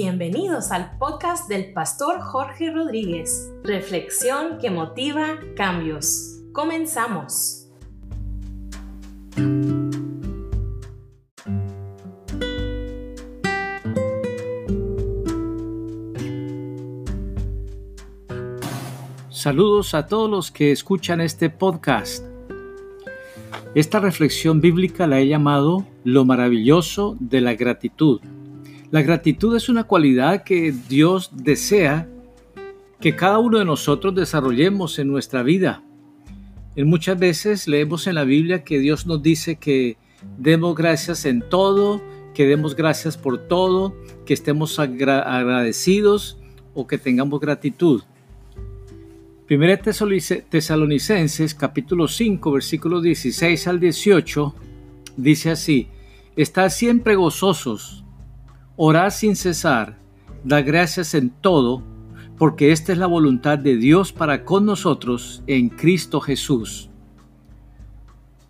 Bienvenidos al podcast del pastor Jorge Rodríguez. Reflexión que motiva cambios. Comenzamos. Saludos a todos los que escuchan este podcast. Esta reflexión bíblica la he llamado Lo maravilloso de la gratitud. La gratitud es una cualidad que Dios desea que cada uno de nosotros desarrollemos en nuestra vida. En muchas veces leemos en la Biblia que Dios nos dice que demos gracias en todo, que demos gracias por todo, que estemos agradecidos o que tengamos gratitud. Primera Tesalonicenses capítulo 5 versículos 16 al 18 dice así, Estad siempre gozosos, orad sin cesar, da gracias en todo, porque esta es la voluntad de Dios para con nosotros en Cristo Jesús.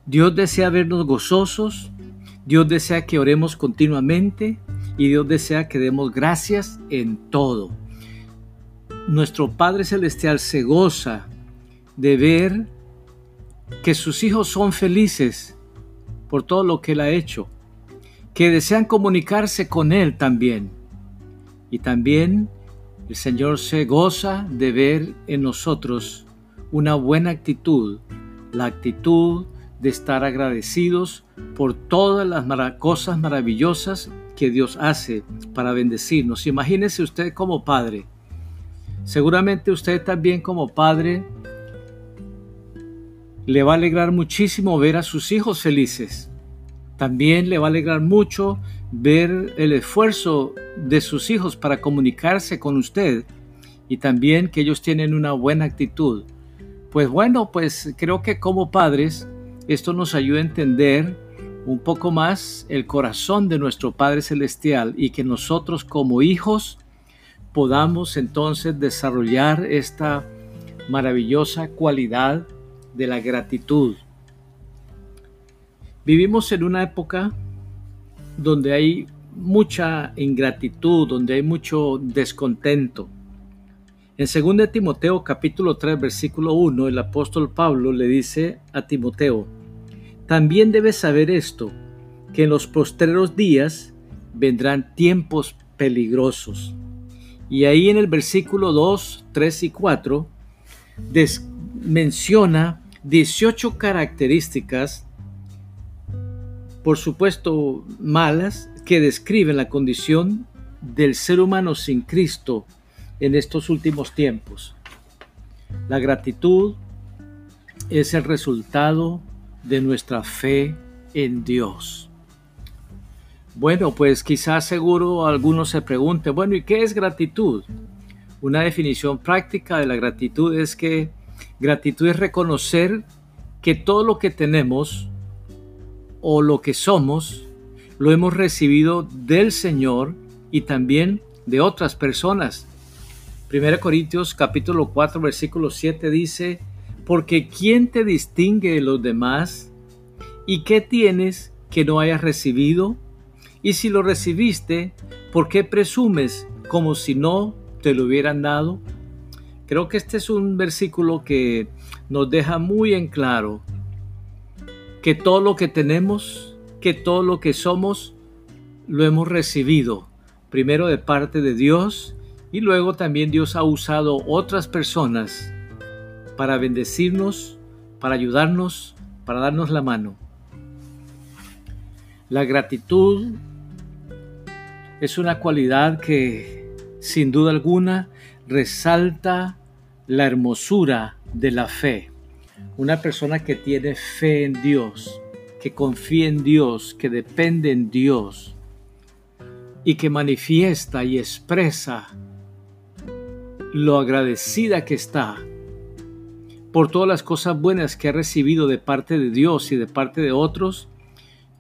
Dios desea vernos gozosos, Dios desea que oremos continuamente y Dios desea que demos gracias en todo nuestro Padre Celestial se goza de ver que sus hijos son felices por todo lo que Él ha hecho, que desean comunicarse con Él también. Y también el Señor se goza de ver en nosotros una buena actitud, la actitud de estar agradecidos por todas las cosas maravillosas que Dios hace para bendecirnos. Imagínese usted como padre Seguramente usted también como padre le va a alegrar muchísimo ver a sus hijos felices. También le va a alegrar mucho ver el esfuerzo de sus hijos para comunicarse con usted y también que ellos tienen una buena actitud. Pues bueno, pues creo que como padres esto nos ayuda a entender un poco más el corazón de nuestro Padre Celestial y que nosotros como hijos podamos entonces desarrollar esta maravillosa cualidad de la gratitud. Vivimos en una época donde hay mucha ingratitud, donde hay mucho descontento. En 2 Timoteo capítulo 3 versículo 1 el apóstol Pablo le dice a Timoteo, también debes saber esto, que en los postreros días vendrán tiempos peligrosos. Y ahí en el versículo 2, 3 y 4 menciona 18 características, por supuesto malas, que describen la condición del ser humano sin Cristo en estos últimos tiempos. La gratitud es el resultado de nuestra fe en Dios. Bueno, pues quizás seguro algunos se pregunten, bueno, ¿y qué es gratitud? Una definición práctica de la gratitud es que gratitud es reconocer que todo lo que tenemos o lo que somos lo hemos recibido del Señor y también de otras personas. 1 Corintios capítulo 4 versículo 7 dice, porque ¿quién te distingue de los demás? ¿Y qué tienes que no hayas recibido? Y si lo recibiste, ¿por qué presumes como si no te lo hubieran dado? Creo que este es un versículo que nos deja muy en claro que todo lo que tenemos, que todo lo que somos, lo hemos recibido, primero de parte de Dios y luego también Dios ha usado otras personas para bendecirnos, para ayudarnos, para darnos la mano. La gratitud es una cualidad que sin duda alguna resalta la hermosura de la fe. Una persona que tiene fe en Dios, que confía en Dios, que depende en Dios y que manifiesta y expresa lo agradecida que está por todas las cosas buenas que ha recibido de parte de Dios y de parte de otros,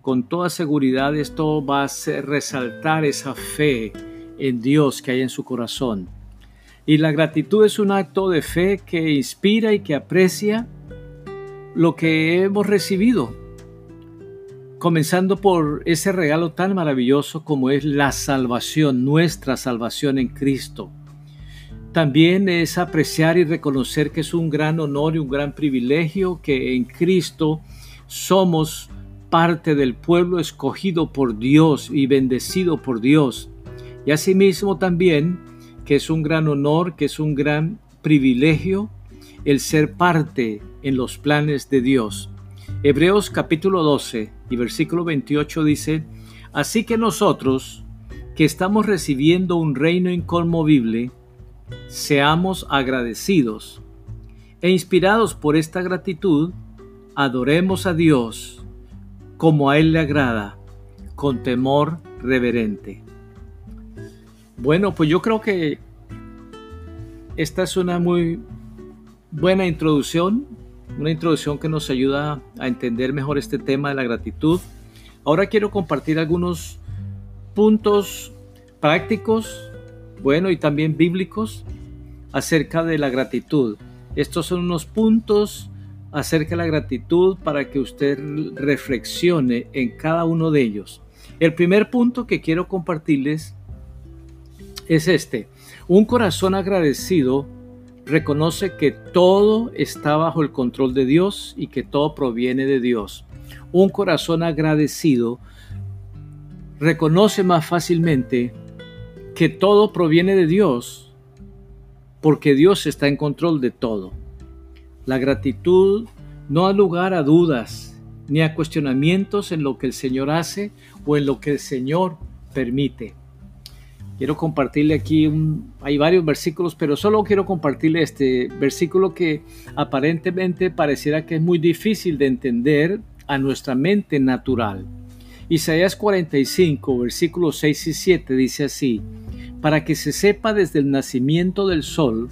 con toda seguridad esto va a resaltar esa fe en Dios que hay en su corazón. Y la gratitud es un acto de fe que inspira y que aprecia lo que hemos recibido. comenzando por ese regalo tan maravilloso como es la salvación, nuestra salvación en Cristo. También es apreciar y reconocer que es un gran honor y un gran privilegio que en Cristo somos parte del pueblo escogido por Dios y bendecido por Dios. Y asimismo también que es un gran honor, que es un gran privilegio el ser parte en los planes de Dios. Hebreos capítulo 12 y versículo 28 dice, Así que nosotros, que estamos recibiendo un reino inconmovible, seamos agradecidos e inspirados por esta gratitud, adoremos a Dios como a Él le agrada, con temor reverente. Bueno, pues yo creo que esta es una muy buena introducción una introducción que nos ayuda a entender mejor este tema de la gratitud. Ahora quiero compartir algunos puntos prácticos, bueno, y también bíblicos acerca de la gratitud. Estos son unos puntos acerca de la gratitud para que usted reflexione en cada uno de ellos. El primer punto que quiero compartirles es este. Un corazón agradecido reconoce que todo está bajo el control de Dios y que todo proviene de Dios. Un corazón agradecido reconoce más fácilmente que todo proviene de Dios porque Dios está en control de todo. La gratitud no da lugar a dudas ni a cuestionamientos en lo que el Señor hace o en lo que el Señor permite. Quiero compartirle aquí, hay varios versículos, pero solo quiero compartirle este versículo que aparentemente pareciera que es muy difícil de entender a nuestra mente natural. Isaías 45, versículos 6 y 7 dice así, para que se sepa desde el nacimiento del sol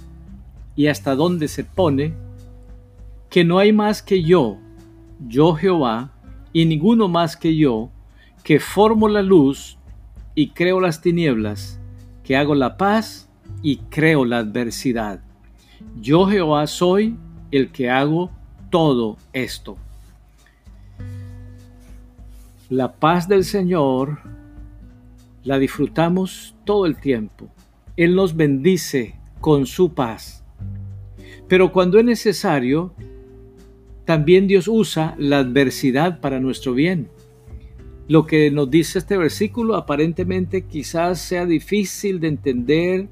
y hasta dónde se pone, que no hay más que yo, yo Jehová, y ninguno más que yo, que formo la luz y creo las tinieblas, que hago la paz y creo la adversidad. Yo Jehová soy el que hago todo esto. La paz del Señor la disfrutamos todo el tiempo. Él nos bendice con su paz. Pero cuando es necesario, también Dios usa la adversidad para nuestro bien. Lo que nos dice este versículo aparentemente quizás sea difícil de entender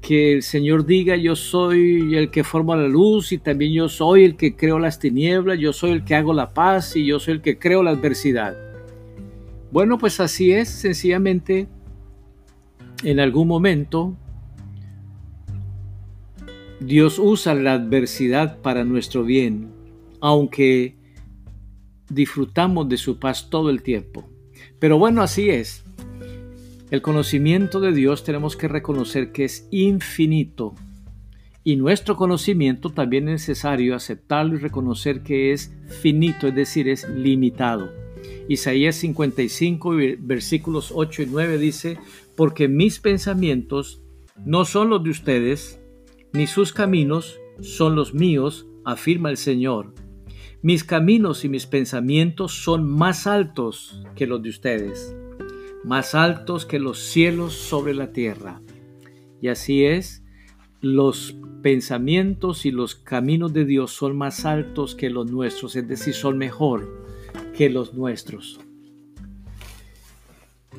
que el Señor diga yo soy el que forma la luz y también yo soy el que creo las tinieblas, yo soy el que hago la paz y yo soy el que creo la adversidad. Bueno, pues así es, sencillamente en algún momento Dios usa la adversidad para nuestro bien, aunque disfrutamos de su paz todo el tiempo. Pero bueno, así es. El conocimiento de Dios tenemos que reconocer que es infinito y nuestro conocimiento también es necesario aceptarlo y reconocer que es finito, es decir, es limitado. Isaías 55, versículos 8 y 9 dice, porque mis pensamientos no son los de ustedes, ni sus caminos son los míos, afirma el Señor mis caminos y mis pensamientos son más altos que los de ustedes, más altos que los cielos sobre la tierra. Y así es, los pensamientos y los caminos de Dios son más altos que los nuestros, es decir, son mejor que los nuestros.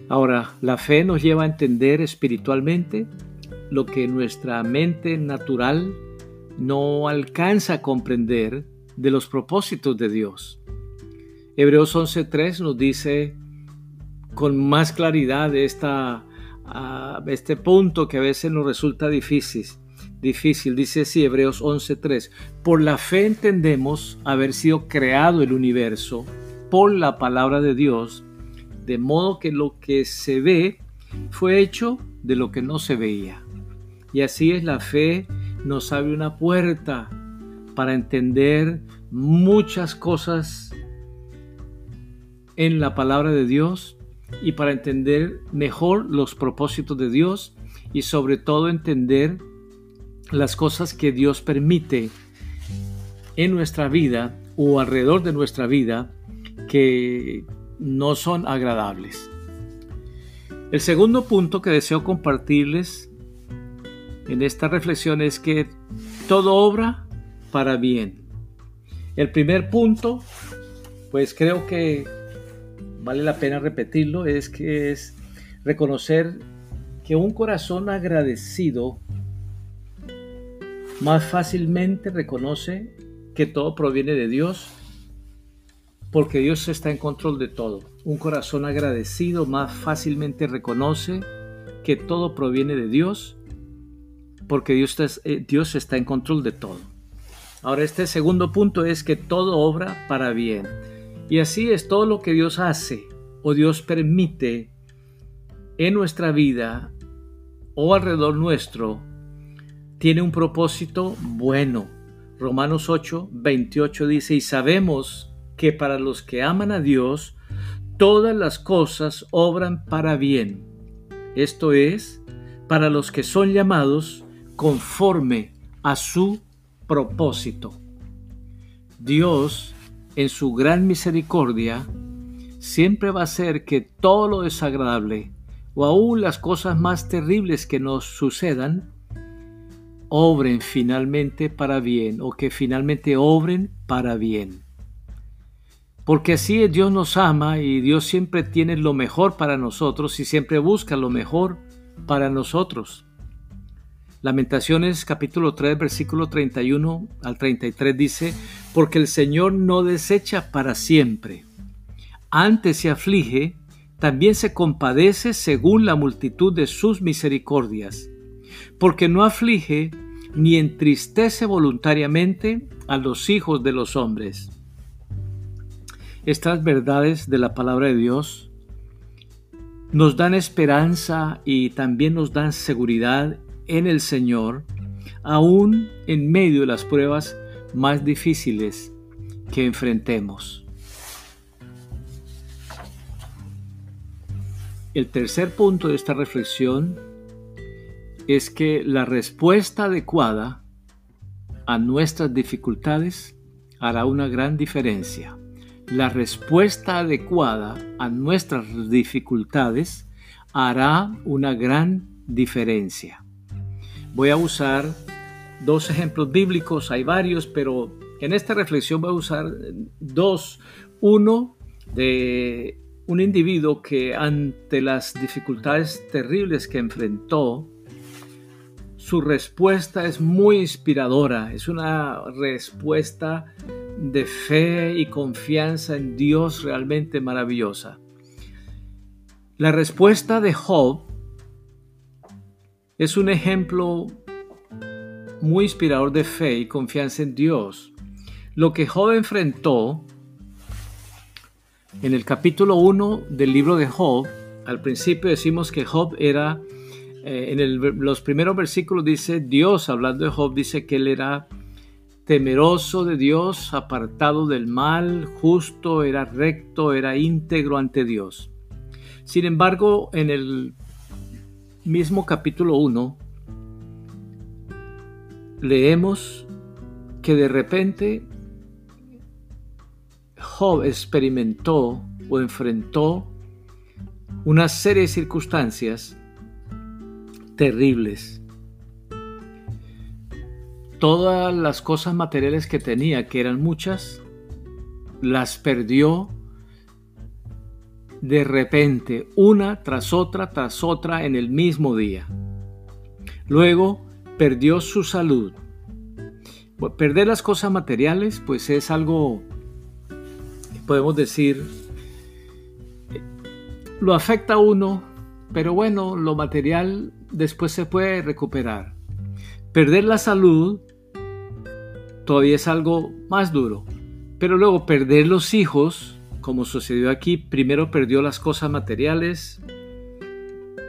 Ahora, la fe nos lleva a entender espiritualmente lo que nuestra mente natural no alcanza a comprender de los propósitos de Dios. Hebreos 11.3 nos dice con más claridad esta, este punto que a veces nos resulta difícil. Difícil, dice así Hebreos 11.3. Por la fe entendemos haber sido creado el universo por la palabra de Dios, de modo que lo que se ve fue hecho de lo que no se veía. Y así es la fe, nos abre una puerta para entender muchas cosas en la palabra de Dios y para entender mejor los propósitos de Dios y sobre todo entender las cosas que Dios permite en nuestra vida o alrededor de nuestra vida que no son agradables. El segundo punto que deseo compartirles en esta reflexión es que todo obra para bien. El primer punto, pues creo que vale la pena repetirlo, es que es reconocer que un corazón agradecido más fácilmente reconoce que todo proviene de Dios porque Dios está en control de todo. Un corazón agradecido más fácilmente reconoce que todo proviene de Dios porque Dios está, eh, Dios está en control de todo. Ahora este segundo punto es que todo obra para bien. Y así es todo lo que Dios hace o Dios permite en nuestra vida o alrededor nuestro tiene un propósito bueno. Romanos 8, 28 dice, y sabemos que para los que aman a Dios, todas las cosas obran para bien. Esto es, para los que son llamados conforme a su propósito. Dios, en su gran misericordia, siempre va a hacer que todo lo desagradable o aún las cosas más terribles que nos sucedan obren finalmente para bien o que finalmente obren para bien. Porque así Dios nos ama y Dios siempre tiene lo mejor para nosotros y siempre busca lo mejor para nosotros. Lamentaciones capítulo 3 versículo 31 al 33 dice, porque el Señor no desecha para siempre, antes se aflige, también se compadece según la multitud de sus misericordias, porque no aflige ni entristece voluntariamente a los hijos de los hombres. Estas verdades de la palabra de Dios nos dan esperanza y también nos dan seguridad en el Señor, aún en medio de las pruebas más difíciles que enfrentemos. El tercer punto de esta reflexión es que la respuesta adecuada a nuestras dificultades hará una gran diferencia la respuesta adecuada a nuestras dificultades hará una gran diferencia. Voy a usar dos ejemplos bíblicos, hay varios, pero en esta reflexión voy a usar dos. Uno de un individuo que ante las dificultades terribles que enfrentó, su respuesta es muy inspiradora, es una respuesta de fe y confianza en Dios realmente maravillosa. La respuesta de Job es un ejemplo muy inspirador de fe y confianza en Dios. Lo que Job enfrentó en el capítulo 1 del libro de Job, al principio decimos que Job era, eh, en los primeros versículos dice, Dios, hablando de Job, dice que él era temeroso de Dios, apartado del mal, justo, era recto, era íntegro ante Dios. Sin embargo, en el mismo capítulo 1, leemos que de repente Job experimentó o enfrentó una serie de circunstancias terribles. Todas las cosas materiales que tenía, que eran muchas, las perdió de repente, una tras otra, tras otra, en el mismo día. Luego perdió su salud. Perder las cosas materiales, pues es algo podemos decir, lo afecta a uno, pero bueno, lo material después se puede recuperar. Perder la salud todavía es algo más duro. Pero luego perder los hijos, como sucedió aquí, primero perdió las cosas materiales,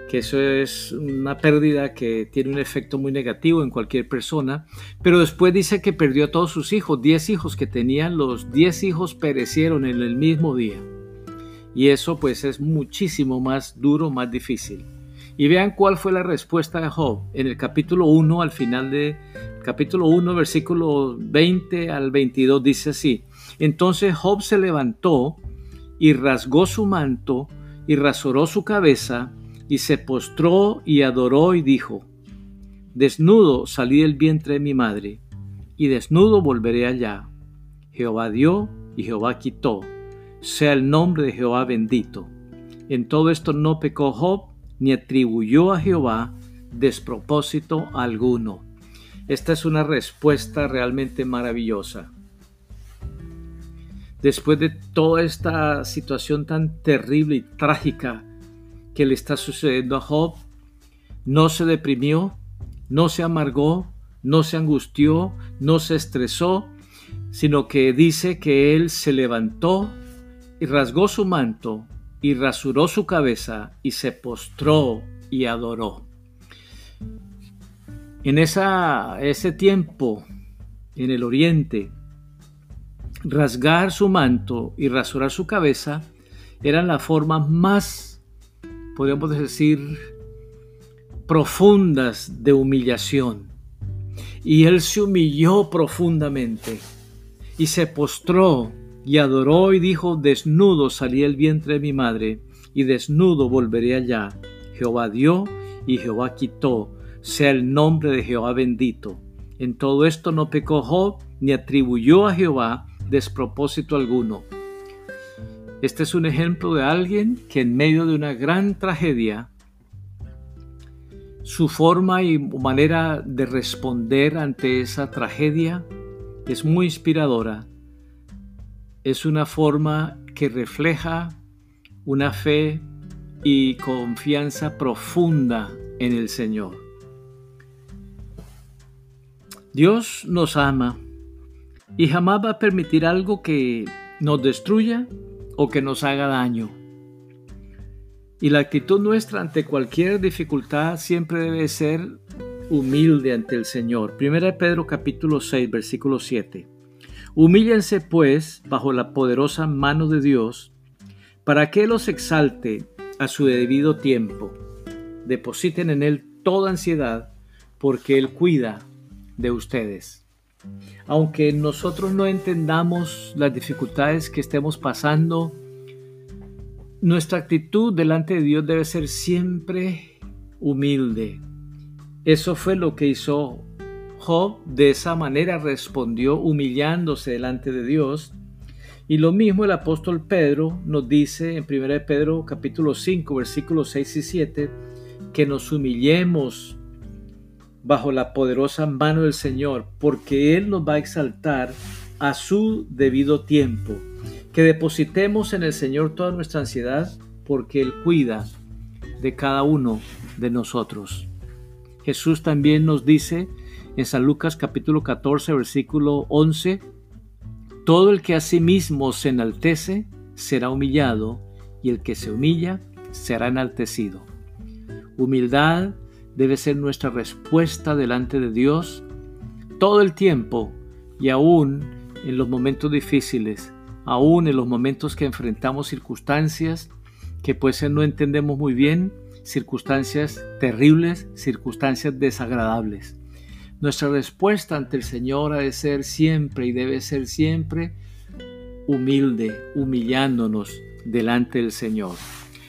que eso es una pérdida que tiene un efecto muy negativo en cualquier persona, pero después dice que perdió a todos sus hijos, 10 hijos que tenían, los 10 hijos perecieron en el mismo día. Y eso pues es muchísimo más duro, más difícil. Y vean cuál fue la respuesta de Job en el capítulo 1, al final de capítulo 1, versículo 20 al 22, dice así. Entonces Job se levantó y rasgó su manto y rasuró su cabeza y se postró y adoró y dijo, Desnudo salí del vientre de mi madre, y desnudo volveré allá. Jehová dio y Jehová quitó. Sea el nombre de Jehová bendito. En todo esto no pecó Job, ni atribuyó a Jehová despropósito alguno. Esta es una respuesta realmente maravillosa. Después de toda esta situación tan terrible y trágica que le está sucediendo a Job, no se deprimió, no se amargó, no se angustió, no se estresó, sino que dice que él se levantó y rasgó su manto y rasuró su cabeza y se postró y adoró. En ese tiempo, en el oriente, rasgar su manto y rasurar su cabeza eran la forma más, podríamos decir, profundas de humillación. Y él se humilló profundamente y se postró y adoró y dijo, desnudo salí el vientre de mi madre y desnudo volveré allá. Jehová dio y Jehová quitó, sea el nombre de Jehová bendito. En todo esto no pecó Job ni atribuyó a Jehová despropósito alguno. Este es un ejemplo de alguien que en medio de una gran tragedia su forma y manera de responder ante esa tragedia es muy inspiradora. Es una forma que refleja una fe y confianza profunda en el Señor. Dios nos ama y jamás va a permitir algo que nos destruya o que nos haga daño. Y la actitud nuestra ante cualquier dificultad siempre debe ser humilde ante el Señor. Primera Pedro capítulo 6 versículo 7. Humíllense pues bajo la poderosa mano de Dios para que los exalte a su debido tiempo. Depositen en Él toda ansiedad porque Él cuida de ustedes. Aunque nosotros no entendamos las dificultades que estemos pasando, nuestra actitud delante de Dios debe ser siempre humilde. Eso fue lo que hizo Job. De esa manera respondió humillándose delante de Dios. Y lo mismo el apóstol Pedro nos dice en 1 Pedro capítulo 5 versículos 6 y 7 que nos humillemos bajo la poderosa mano del Señor, porque Él nos va a exaltar a su debido tiempo que depositemos en el Señor toda nuestra ansiedad porque Él cuida de cada uno de nosotros. Jesús también nos dice en San Lucas capítulo 14 versículo 11, todo el que a sí mismo se enaltece será humillado y el que se humilla será enaltecido. Humildad debe ser nuestra respuesta delante de Dios todo el tiempo y aún en los momentos difíciles aún en los momentos que enfrentamos circunstancias que puede ser no entendemos muy bien, circunstancias terribles, circunstancias desagradables. Nuestra respuesta ante el Señor ha de ser siempre y debe ser siempre humilde, humillándonos delante del Señor.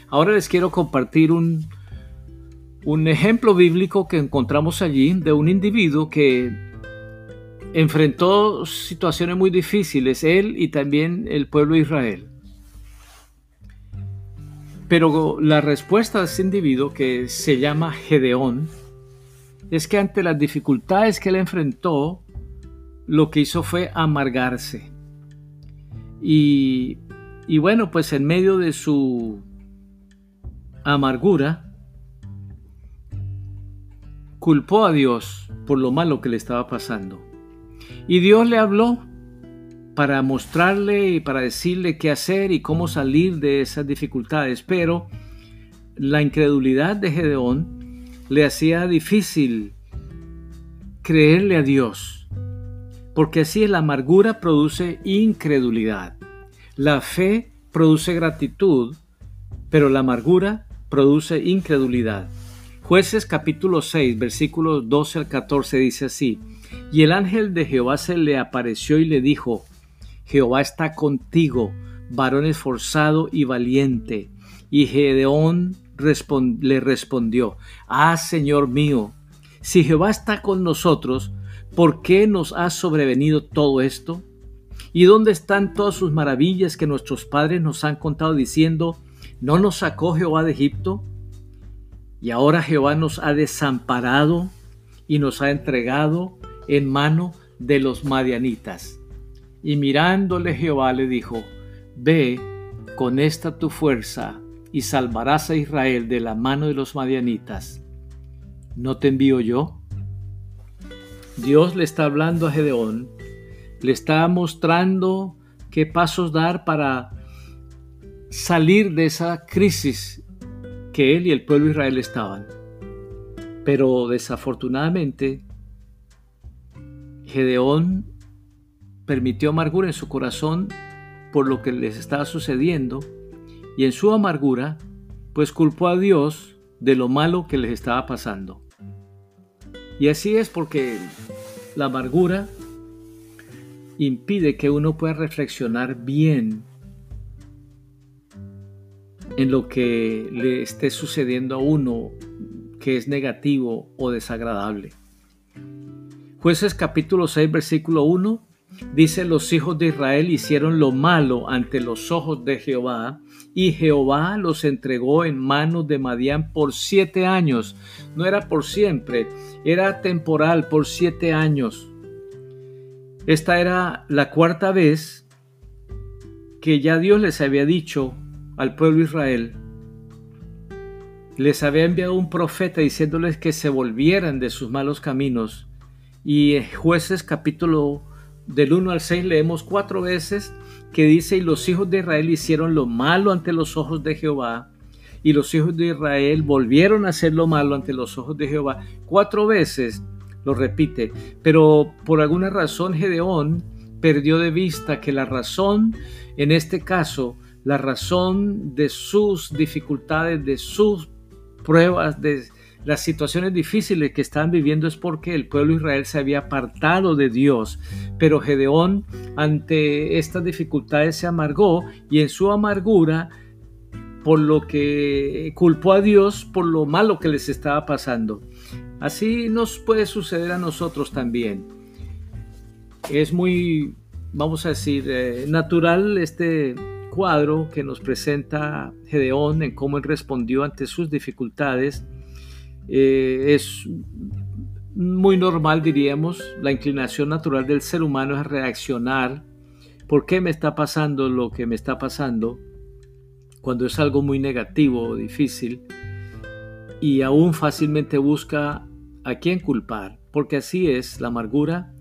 Ahora les quiero compartir un, un ejemplo bíblico que encontramos allí de un individuo que enfrentó situaciones muy difíciles, él y también el pueblo de Israel. Pero la respuesta de ese individuo, que se llama Gedeón, es que ante las dificultades que él enfrentó, lo que hizo fue amargarse. Y, y bueno, pues en medio de su amargura, culpó a Dios por lo malo que le estaba pasando. Y Dios le habló para mostrarle y para decirle qué hacer y cómo salir de esas dificultades, pero la incredulidad de Gedeón le hacía difícil creerle a Dios, porque así la amargura produce incredulidad, la fe produce gratitud, pero la amargura produce incredulidad. Jueces capítulo 6, versículos 12 al 14 dice así, y el ángel de Jehová se le apareció y le dijo, Jehová está contigo, varón esforzado y valiente. Y Gedeón le respondió, Ah, Señor mío, si Jehová está con nosotros, ¿por qué nos ha sobrevenido todo esto? ¿Y dónde están todas sus maravillas que nuestros padres nos han contado diciendo, ¿no nos sacó Jehová de Egipto? Y ahora Jehová nos ha desamparado y nos ha entregado en mano de los madianitas. Y mirándole Jehová le dijo, Ve con esta tu fuerza y salvarás a Israel de la mano de los madianitas. ¿No te envío yo? Dios le está hablando a Gedeón, le está mostrando qué pasos dar para salir de esa crisis que él y el pueblo de Israel estaban. Pero desafortunadamente, Gedeón permitió amargura en su corazón por lo que les estaba sucediendo y en su amargura, pues culpó a Dios de lo malo que les estaba pasando. Y así es porque la amargura impide que uno pueda reflexionar bien en lo que le esté sucediendo a uno que es negativo o desagradable. Jueces capítulo 6 versículo 1 dice los hijos de Israel hicieron lo malo ante los ojos de Jehová y Jehová los entregó en manos de Madián por siete años. No era por siempre, era temporal por siete años. Esta era la cuarta vez que ya Dios les había dicho al pueblo de Israel, les había enviado un profeta diciéndoles que se volvieran de sus malos caminos. Y en jueces capítulo del 1 al 6 leemos cuatro veces que dice, y los hijos de Israel hicieron lo malo ante los ojos de Jehová, y los hijos de Israel volvieron a hacer lo malo ante los ojos de Jehová. Cuatro veces lo repite, pero por alguna razón Gedeón perdió de vista que la razón, en este caso, la razón de sus dificultades, de sus pruebas, de las situaciones difíciles que estaban viviendo es porque el pueblo de Israel se había apartado de Dios. Pero Gedeón ante estas dificultades se amargó y en su amargura por lo que culpó a Dios por lo malo que les estaba pasando. Así nos puede suceder a nosotros también. Es muy, vamos a decir, eh, natural este cuadro que nos presenta Gedeón en cómo él respondió ante sus dificultades eh, es muy normal, diríamos, la inclinación natural del ser humano es reaccionar. ¿Por qué me está pasando lo que me está pasando? Cuando es algo muy negativo o difícil. Y aún fácilmente busca a quién culpar. Porque así es, la amargura,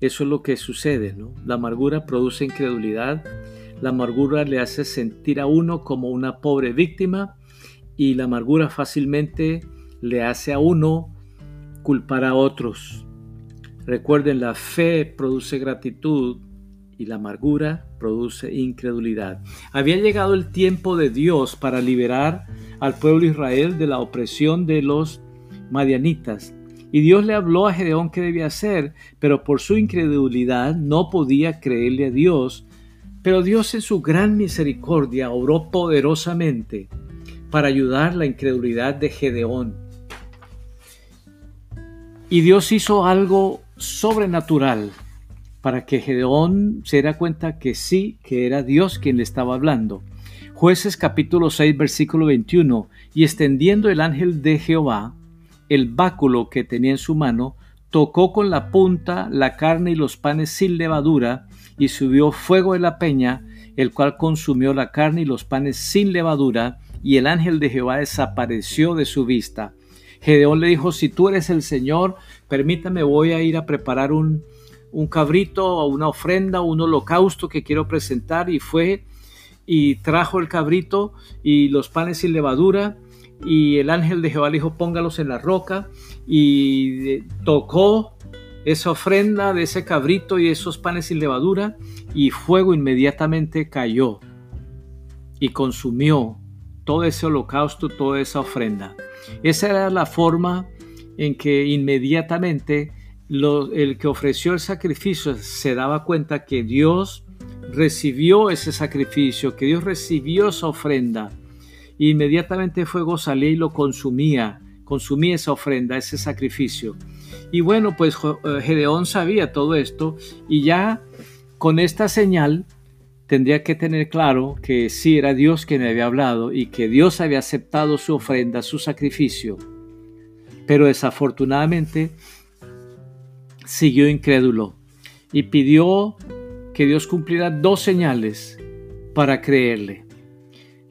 eso es lo que sucede. ¿no? La amargura produce incredulidad. La amargura le hace sentir a uno como una pobre víctima. Y la amargura fácilmente le hace a uno culpar a otros. Recuerden, la fe produce gratitud y la amargura produce incredulidad. Había llegado el tiempo de Dios para liberar al pueblo de Israel de la opresión de los madianitas. Y Dios le habló a Gedeón qué debía hacer, pero por su incredulidad no podía creerle a Dios. Pero Dios en su gran misericordia obró poderosamente para ayudar la incredulidad de Gedeón. Y Dios hizo algo sobrenatural para que Gedeón se diera cuenta que sí, que era Dios quien le estaba hablando. Jueces capítulo 6 versículo 21, y extendiendo el ángel de Jehová el báculo que tenía en su mano, tocó con la punta la carne y los panes sin levadura, y subió fuego de la peña, el cual consumió la carne y los panes sin levadura, y el ángel de Jehová desapareció de su vista. Gedeón le dijo, si tú eres el Señor, permítame, voy a ir a preparar un, un cabrito, una ofrenda, un holocausto que quiero presentar. Y fue y trajo el cabrito y los panes sin levadura. Y el ángel de Jehová le dijo, póngalos en la roca. Y eh, tocó esa ofrenda de ese cabrito y esos panes sin levadura. Y fuego inmediatamente cayó y consumió todo ese holocausto, toda esa ofrenda. Esa era la forma en que inmediatamente el que ofreció el sacrificio se daba cuenta que Dios recibió ese sacrificio, que Dios recibió esa ofrenda. Inmediatamente fuego salía y lo consumía, consumía esa ofrenda, ese sacrificio. Y bueno, pues eh, Gedeón sabía todo esto y ya con esta señal tendría que tener claro que sí era Dios quien le había hablado y que Dios había aceptado su ofrenda, su sacrificio. Pero desafortunadamente siguió incrédulo y pidió que Dios cumpliera dos señales para creerle.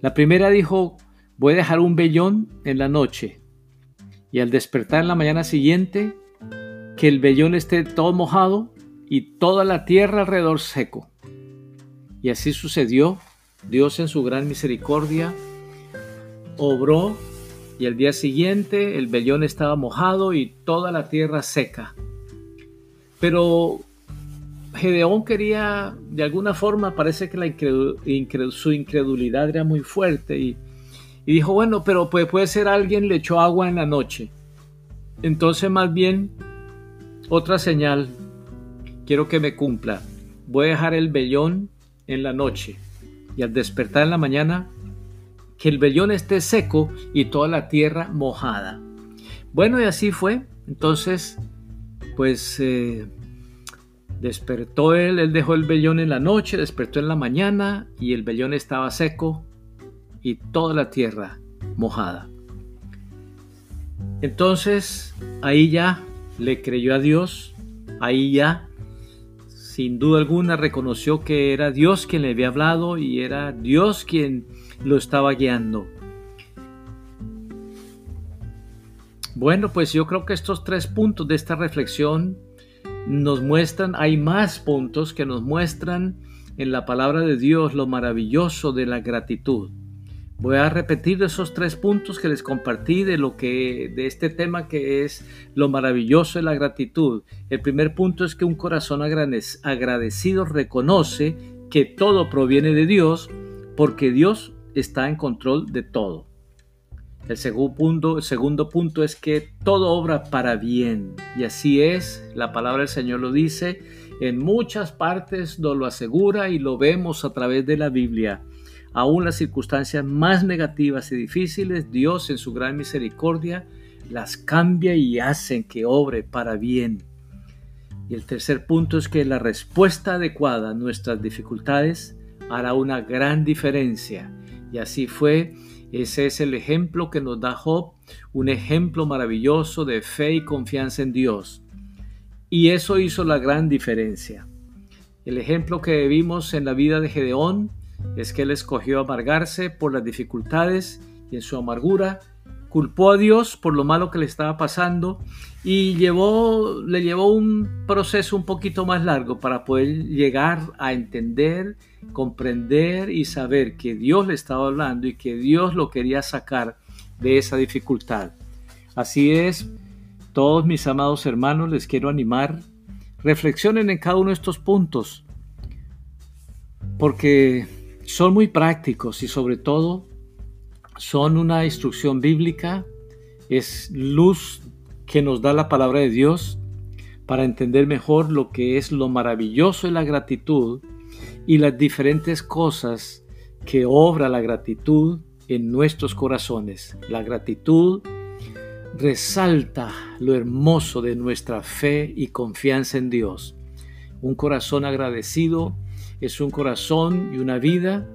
La primera dijo, voy a dejar un vellón en la noche y al despertar en la mañana siguiente, que el vellón esté todo mojado y toda la tierra alrededor seco. Y así sucedió. Dios en su gran misericordia obró y al día siguiente el vellón estaba mojado y toda la tierra seca. Pero Gedeón quería, de alguna forma, parece que la su incredulidad era muy fuerte y, dijo, bueno, pero puede, puede ser alguien le echó agua en la noche. Entonces más bien, otra señal, quiero que me cumpla. Voy a dejar el vellón en la noche y al despertar en la mañana, que el vellón esté seco y toda la tierra mojada. Bueno, y así fue. Entonces, pues eh, despertó él, él dejó el vellón en la noche, despertó en la mañana y el vellón estaba seco y toda la tierra mojada. Entonces, ahí ya le creyó a Dios, ahí ya sin duda alguna reconoció que era Dios quien le había hablado y era Dios quien lo estaba guiando. Bueno, pues yo creo que estos tres puntos de esta reflexión nos muestran, hay más puntos que nos muestran en la palabra de Dios lo maravilloso de la gratitud. Voy a repetir esos tres puntos que les compartí de lo que de este tema que es lo maravilloso de la gratitud. El primer punto es que un corazón agradecido reconoce que todo proviene de Dios porque Dios está en control de todo. El segundo punto, es que todo obra para bien y así es, la palabra del Señor lo dice, en muchas partes nos lo asegura y lo vemos a través de la Biblia. Aún las circunstancias más negativas y difíciles, Dios en su gran misericordia las cambia y hacen que obre para bien. Y el tercer punto es que la respuesta adecuada a nuestras dificultades hará una gran diferencia. Y así fue. Ese es el ejemplo que nos da Job, un ejemplo maravilloso de fe y confianza en Dios. Y eso hizo la gran diferencia. El ejemplo que vimos en la vida de Gedeón es que él escogió amargarse por las dificultades y en su amargura culpó a Dios por lo malo que le estaba pasando y llevó, le llevó un proceso un poquito más largo para poder llegar a entender, comprender y saber que Dios le estaba hablando y que Dios lo quería sacar de esa dificultad. Así es, todos mis amados hermanos, les quiero animar, reflexionen en cada uno de estos puntos, porque son muy prácticos y sobre todo son una instrucción bíblica, es luz que nos da la palabra de Dios para entender mejor lo que es lo maravilloso de la gratitud y las diferentes cosas que obra la gratitud en nuestros corazones. La gratitud resalta lo hermoso de nuestra fe y confianza en Dios. Un corazón agradecido es un corazón y una vida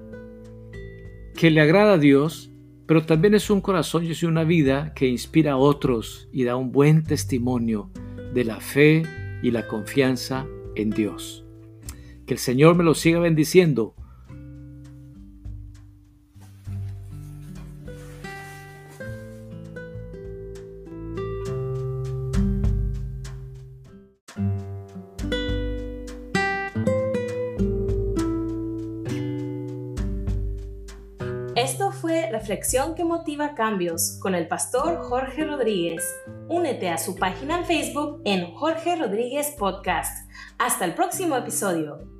que le agrada a Dios, pero también es un corazón y una vida que inspira a otros y da un buen testimonio de la fe y la confianza en Dios. Que el Señor me lo siga bendiciendo cambios con el pastor Jorge Rodríguez. Únete a su página en Facebook en Jorge Rodríguez Podcast. Hasta el próximo episodio.